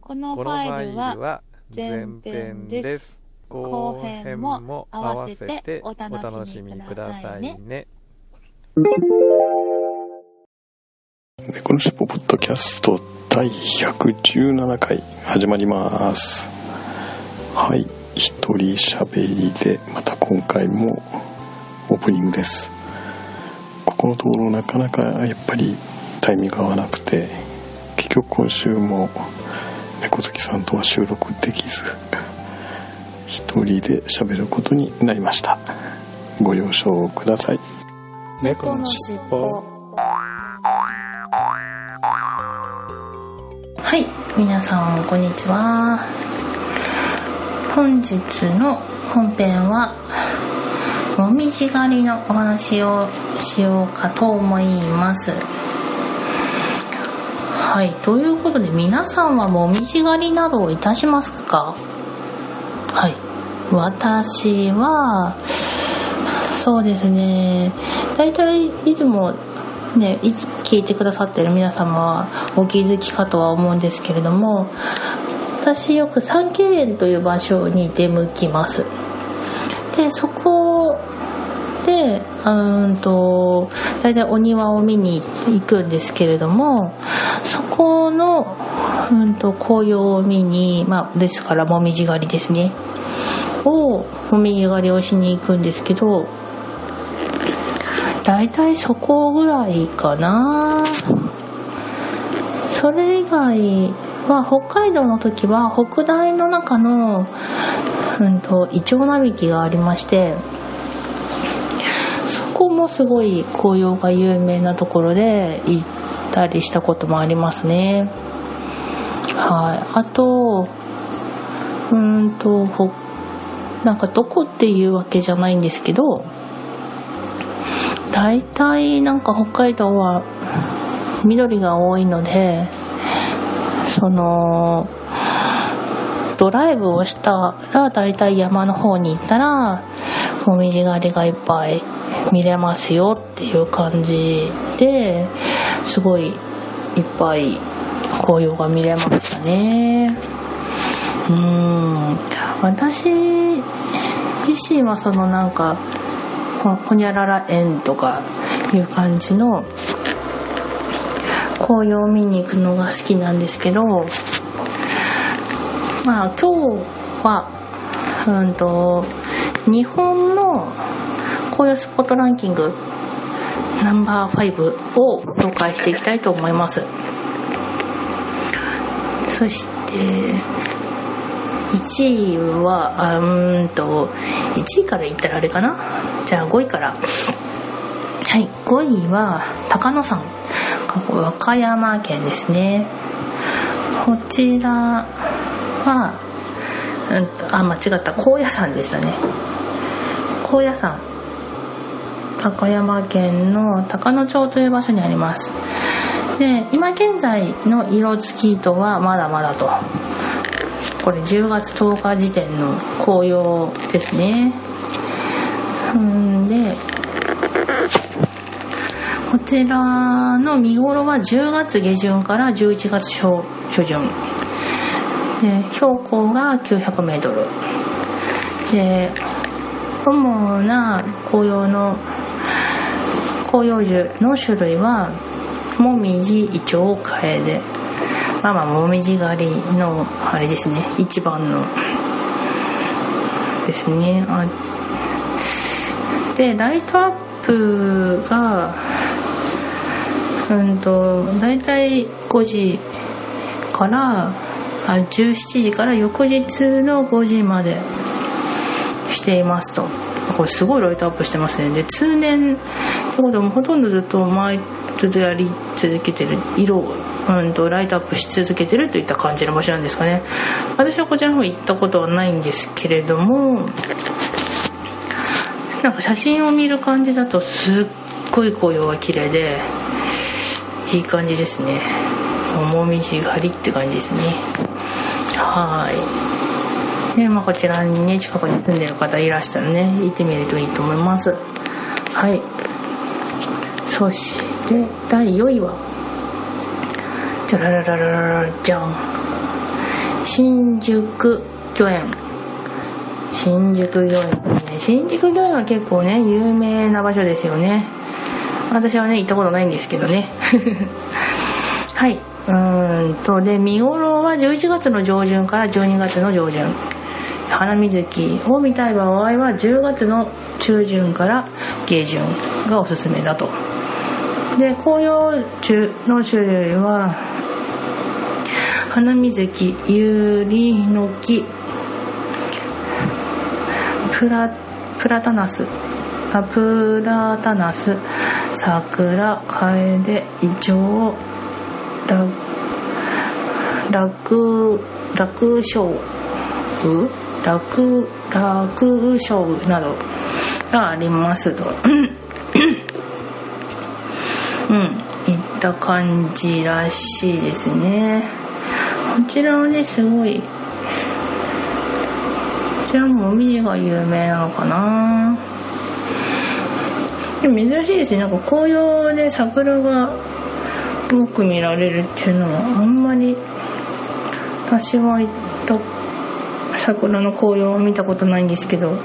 このファイルは前編です。後編も合わせてお楽しみくださいねさいね。猫のしっぽポッドキャスト第117回始まりますはい一人喋りでまた今回もオープニングですここのところなかなかやっぱりタイミング合わなくて結局今週も猫好きさんとは収録できず一人で喋ることになりました。ご了承ください。猫のしっぽ。はい。皆さんこんにちは。本日の本編はもみじ狩りのお話をしようかと思いますはい。ということで皆さんはもみじ狩りなどをいたしますか？はい。私はそうですね。大体いつもねいつ聞いてくださってる皆様はお気づきかとは思うんですけれども私よく三景園という場所に出向きます。でそこでうんと大体お庭を見に行くんですけれどもこのうんと紅葉を見に、まあ、ですからもみじ狩りですね。をもみじ狩りをしに行くんですけど大体そこぐらいかな。それ以外は北海道の時は北大の中の、うん、とイチョウ並木がありましてそこもすごい紅葉が有名なところで行ったりしたこともありますね。はい。あとうんとほなんかどこっていうわけじゃないんですけど大体なんか北海道は緑が多いのでそのドライブをしたら大体山の方に行ったらもみじ狩りがいっぱい見れますよっていう感じですごいいっぱい紅葉が見れましたね。うん。私自身はそのなんかほにゃらら園とかいう感じの紅葉を見に行くのが好きなんですけどまあ今日はうんと日本の紅葉スポットランキングナンバー5を紹介していきたいと思います。そして1位はうんと1位から言ったらあれかな？じゃあ5位から。はい5位は高野山。和歌山県ですね。こちらは、うん、あ間違った。高野山でしたね。高野山。和歌山県の高野町という場所にあります。で今現在の色付き糸はまだまだと。これ10月10日時点の紅葉ですね。うんでこちらの見頃は10月下旬から11月初初旬。で標高が 900m で主な紅葉の紅葉樹の種類はもみじイチョウカエデまあまあもみじ狩りのあれですね。一番のですね。あでライトアップがうんと大体5時からあ17時から翌日の5時までしていますと。これすごいライトアップしてますね。で通年ってこともほとんどずっと毎ずっとやり続けてる色うん、とライトアップし続けてるといった感じの場所なんですかね。私はこちらの方行ったことはないんですけれどもなんか写真を見る感じだとすっごい紅葉が綺麗でいい感じですね。もみじ狩りって感じですね。はい。でまあこちらにね近くに住んでる方いらしたらね行ってみるといいと思います。はい。そして第4位はじゃららららららじゃん新宿御苑新宿御苑ね新宿御苑は結構ね有名な場所ですよね私はね行ったことないんですけどねはいうんとで見頃は11月の上旬から12月の上旬花水木を見たい場合は10月の中旬から下旬がおすすめだと。で紅葉樹の種類は花水木ユリノキプラプラタナスあプラタナス桜カエデイチョウラ楽楽勝負楽楽勝負などがありますと。うん。いった感じらしいですね。こちらはねすごい。こちらもみじが有名なのかな。でも珍しいですね。なんか紅葉で桜がよく見られるっていうのはあんまり私は行っ桜の紅葉を見たことないんですけど。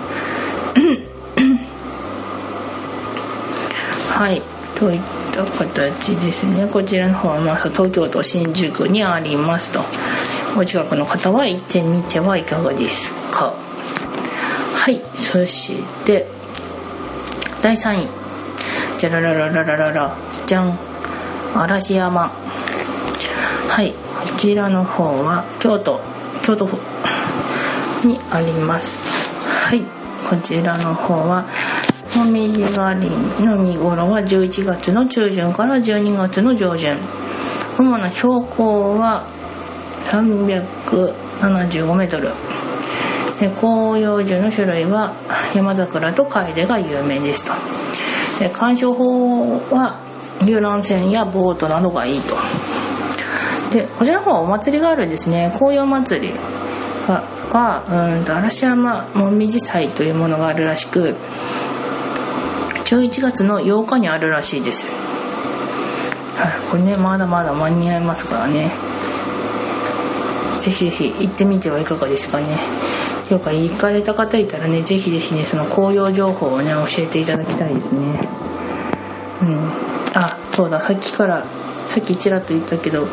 はい。といった形ですね。こちらの方はまあ東京都新宿にありますと。お近くの方は行ってみてはいかがですか。はい。そして第3位。じゃららららららら。じゃん。嵐山。はい。こちらの方は京都。京都府にあります。はい。こちらの方はもみじ狩りの見頃は11月の中旬から12月の上旬。主な標高は375メートル。で紅葉樹の種類は山桜と楓が有名ですと。で鑑賞法は遊覧船やボートなどがいいと。でこちらの方はお祭りがあるんですね。紅葉祭りがはうんと嵐山もみじ祭というものがあるらしく11月の8日にあるらしいです。はいこれねまだまだ間に合いますからね。ぜひぜひ行ってみてはいかがですかね。というか行かれた方いたらねぜひぜひねその紅葉情報をね教えていただきたいですね。うん。あそうださっきからさっきちらっと言ったけど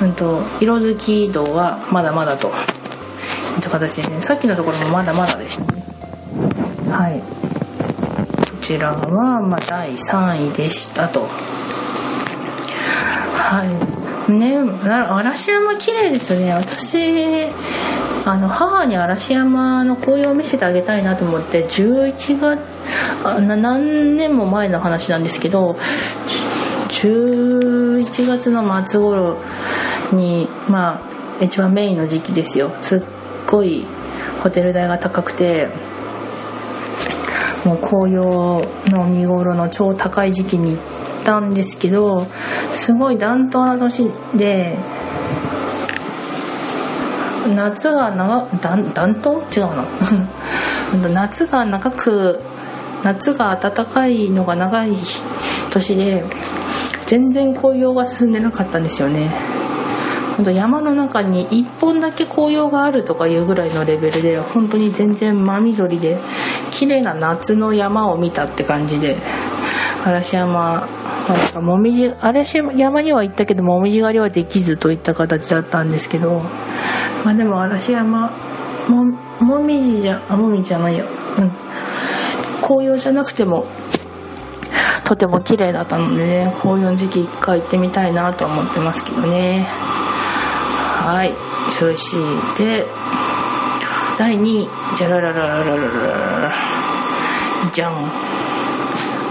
うんと色づき度はまだまだと。形でねさっきのところもまだまだでしたねはいこちらはま第3位でしたとはいね嵐山綺麗ですよね私あの母に嵐山の紅葉を見せてあげたいなと思って11月あ何年も前の話なん。ですけど11月の末頃にまあ一番メインの時期ですよすっごいホテル代が高くてもう紅葉の見頃の超高い時期に行ったんですけどすごい暖冬な年で夏が長暖冬？違うな。夏が長く夏が暖かいのが長い年で全然紅葉が進んでなかったんですよね。本当山の中に1本だけ紅葉があるとかいうぐらいのレベルで本当に全然真緑で綺麗な夏の山を見たって感じで。嵐山なんかもみじ嵐山には行ったけどもみじ狩りはできずといった形だったんですけど。まあでも嵐山ももみじじゃあもみじじゃないよ。うん。紅葉じゃなくても。とても綺麗だったのでね紅葉の時期一回行ってみたいなと思ってますけどね。はい。そして第2位。じゃらららららららじゃん。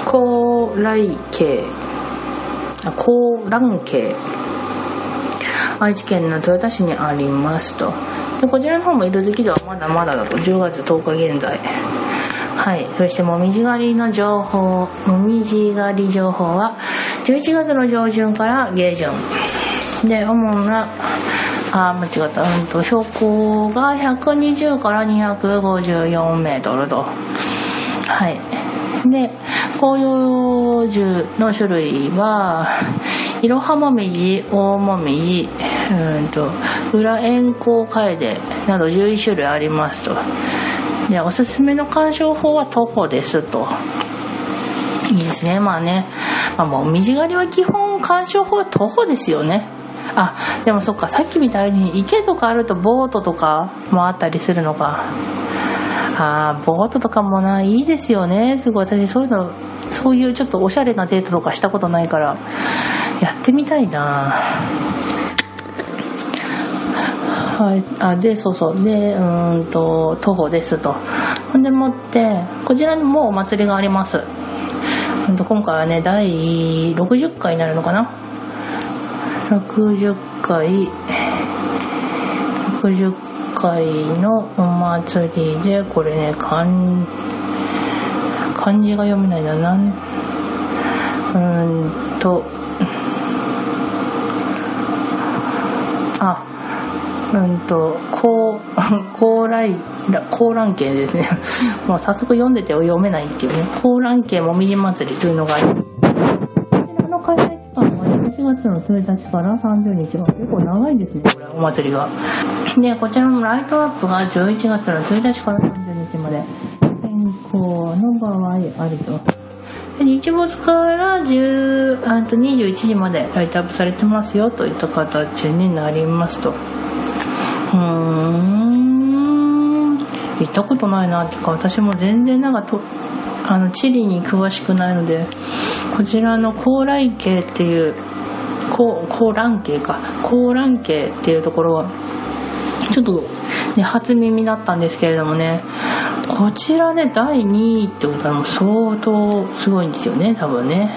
高麗系。高蘭系。愛知県の豊田市にありますと。でこちらの方も色づきではまだまだだと。10月10日現在。はい。そしてもみじ狩りの情報。もみじ狩り情報は11月の上旬から下旬。で主なあ間違った、うん、と標高が120から254メートルと。はい。で紅葉樹の種類はイロハモミジオオモミジうんと裏円光カエデなど11種類ありますと。でおすすめの鑑賞法は徒歩ですと。いいですね。まあね、まあ、もう水狩りは基本鑑賞法は徒歩ですよね。あでもそっかさっきみたいに池とかあるとボートとかもあったりするのか。あーボートとかもないいですよね。すごい私そういうのそういうちょっとおしゃれなデートとかしたことないからやってみたいな。はいあでそうそう。でうんと徒歩ですと。ほんでもってこちらにもお祭りがあります。今回はね第60回になるのかな。60回60回のお祭りでこれね漢漢字が読めないな。なんうんとあうんと高高来高蘭系ですね。もう早速読んでて読めないっていうね。高蘭系もみじ祭りというのがあります。月の1日から30日が結構長いですねお祭りが。でこちらのライトアップが11月の1日から30日まで。天候の場合ありと。で日没から10あと21時までライトアップされてますよといった形になりますと。うーん。行ったことないなっていうか私も全然なんかとあの地理に詳しくないのでこちらの高麗渓っていう高蘭渓か。高蘭渓っていうところちょっと、ね、初耳だったんですけれどもね。こちらね第2位ってことはもう相当すごいんですよね多分ね。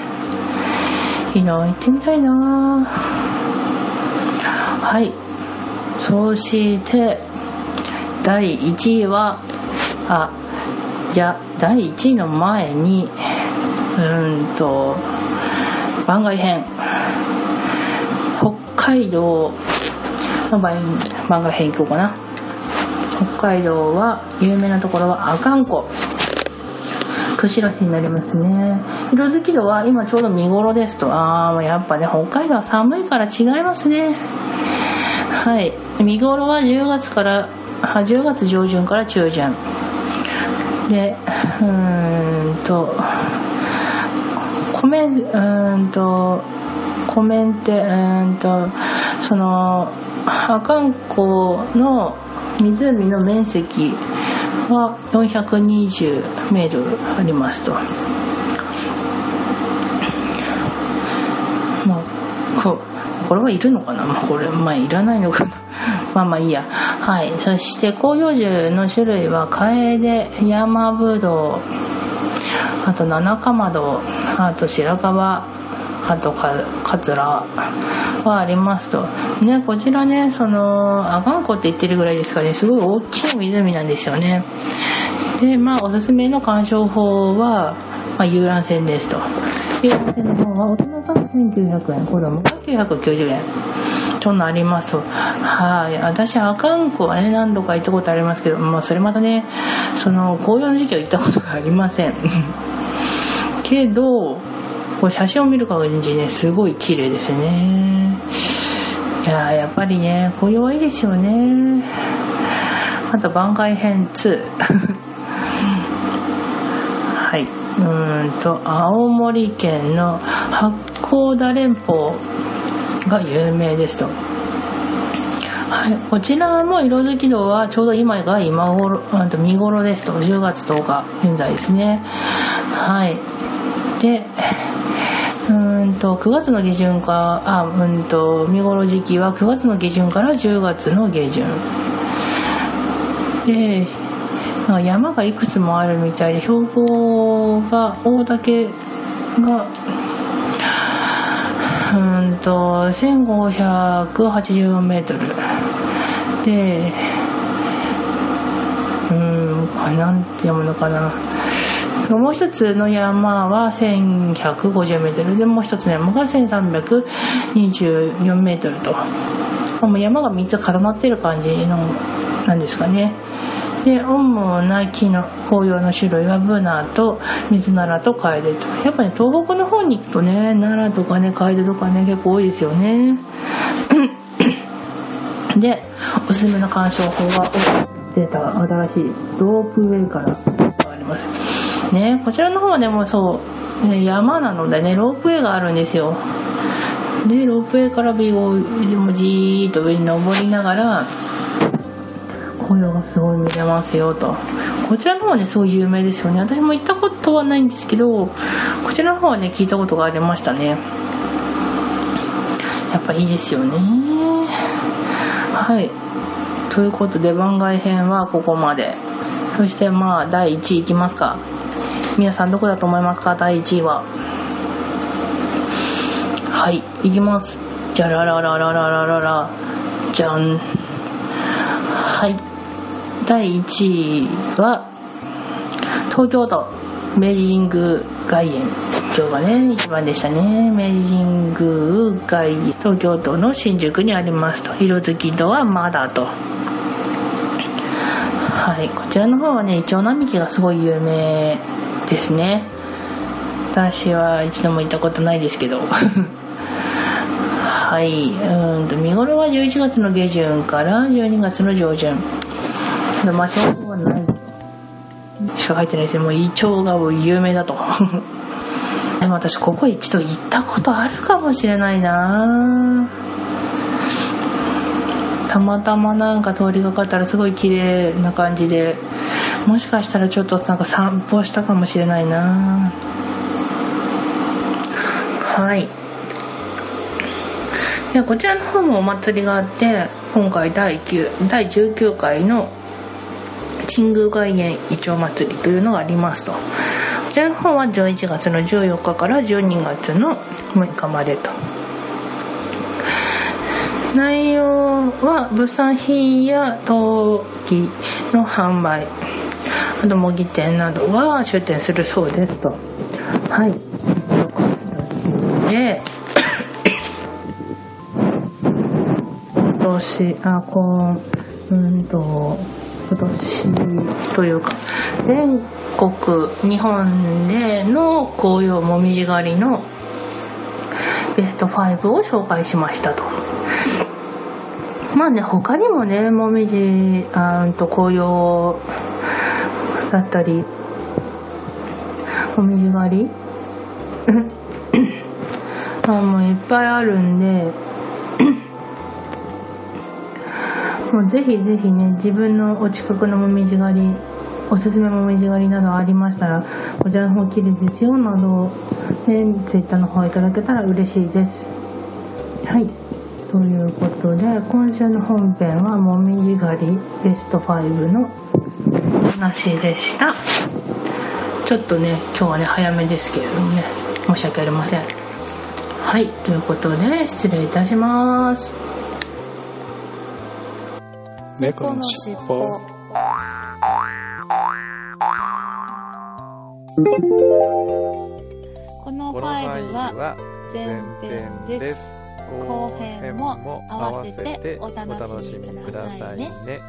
いいな行ってみたいな。はい。そして第1位はあいや第1位の前にうんと番外編。海道の番番外編行こうかな。北海道は有名なところは阿寒湖。釧路市になりますね。色づき度は今ちょうど見頃ですと。ああやっぱね北海道は寒いから違いますね。はい。見頃は10月から10月上旬から中旬。でうーんとコメンうーんとコメンテうんとその阿寒湖の湖の面積は420メートルありますと。まあここれはいるのかな、まあ、これまあいらないのかな？まあまあいいや。はい。そして広葉樹の種類はカエデ山ぶどうあと七かまどあと白樺。あとかカツラはありますと。ねこちらねその阿寒湖って言ってるぐらいですかね。すごい大きい湖なんですよね。でまあおすすめの鑑賞法は、まあ、遊覧船ですと。遊覧船の方は大人が1900円。子供が990円。そんなりますと。はい。私阿寒湖はね何度か行ったことありますけど、まあ、それまたねその紅葉の時期は行ったことがありません。けどこう写真を見る限りねすごい綺麗ですね。いややっぱりね紅葉はいいですよね。あと番外編2 はい。うんと青森県の八甲田連峰が有名ですと。はい、こちらも色づき度はちょうど今が今頃あと見頃ですと。10月10日現在ですね。はい。でうーんと9月の下旬かあうんと見頃時期は9月の下旬から10月の下旬。で山がいくつもあるみたいで標高が大岳がうんと1584メートル。でうんこれなんて読むのかな。もう一つの山は1150メートル。でもう一つの山が1324メートルと。山が3つ固まってる感じのなんですかね。で主な木の紅葉の種類はブナと水ならとカエデと。やっぱね東北の方に行くとね奈良とかねカエデとかね結構多いですよね。でおすすめの鑑賞法が出た新しいロープウェイからあります。ね。こちらの方はねもそう、ね、山なのでねロープウェイがあるんですよ。でロープウェイからビゴでもじーっと上に登りながら紅葉がすごい見れますよと。こちらの方はねすごい有名ですよね。私も行ったことはないんですけどこちらの方はね聞いたことがありましたね。やっぱいいですよね。はい。ということで番外編はここまで。そしてまあ第1位いきますか。皆さんどこだと思いますか？第1位は。はいいきます。じゃららららららら。らじゃん。はい第1位は東京都明治神宮外苑。今日がね一番でしたね。明治神宮外苑。東京都の新宿にありますと。色づき度はまだと。はいこちらの方はねイチョウ並木がすごい有名。ですね。私は一度も行ったことないですけど。はい。うんと見頃は11月の下旬から12月の上旬。で場所はない。しか書いてないですもうイチョウが有名だと。でも私ここ一度行ったことあるかもしれないな。たまたまなんか通りがかったらすごい綺麗な感じで。もしかしたらちょっとなんか散歩したかもしれないな。はい。でこちらの方もお祭りがあって今回第9第19回の新宮外苑イチョウ祭りというのがありますと。こちらの方は11月の14日から12月の6日までと。内容は物産品や陶器の販売。あと模擬店などは出店するそうですと。はい。で今年あこううんと今年というか全国日本での紅葉もみじ狩りのベスト5を紹介しましたと。まあね他にもねもみじあんと紅葉だったりもみじ狩り？あもういっぱいあるんでもうぜひぜひね自分のお近くのもみじ狩りおすすめもみじ狩りなどありましたらこちらの方綺麗ですよなどねツイッターの方いただけたら嬉しいです。はい。ということで今週の本編はもみじ狩りベスト5の話でした。ちょっとね今日はね早めですけれどもね申し訳ありません。はいということで失礼いたします。猫のしっぽ。このファイルはは前前編です。す後編も合わせてお楽しみくださいねね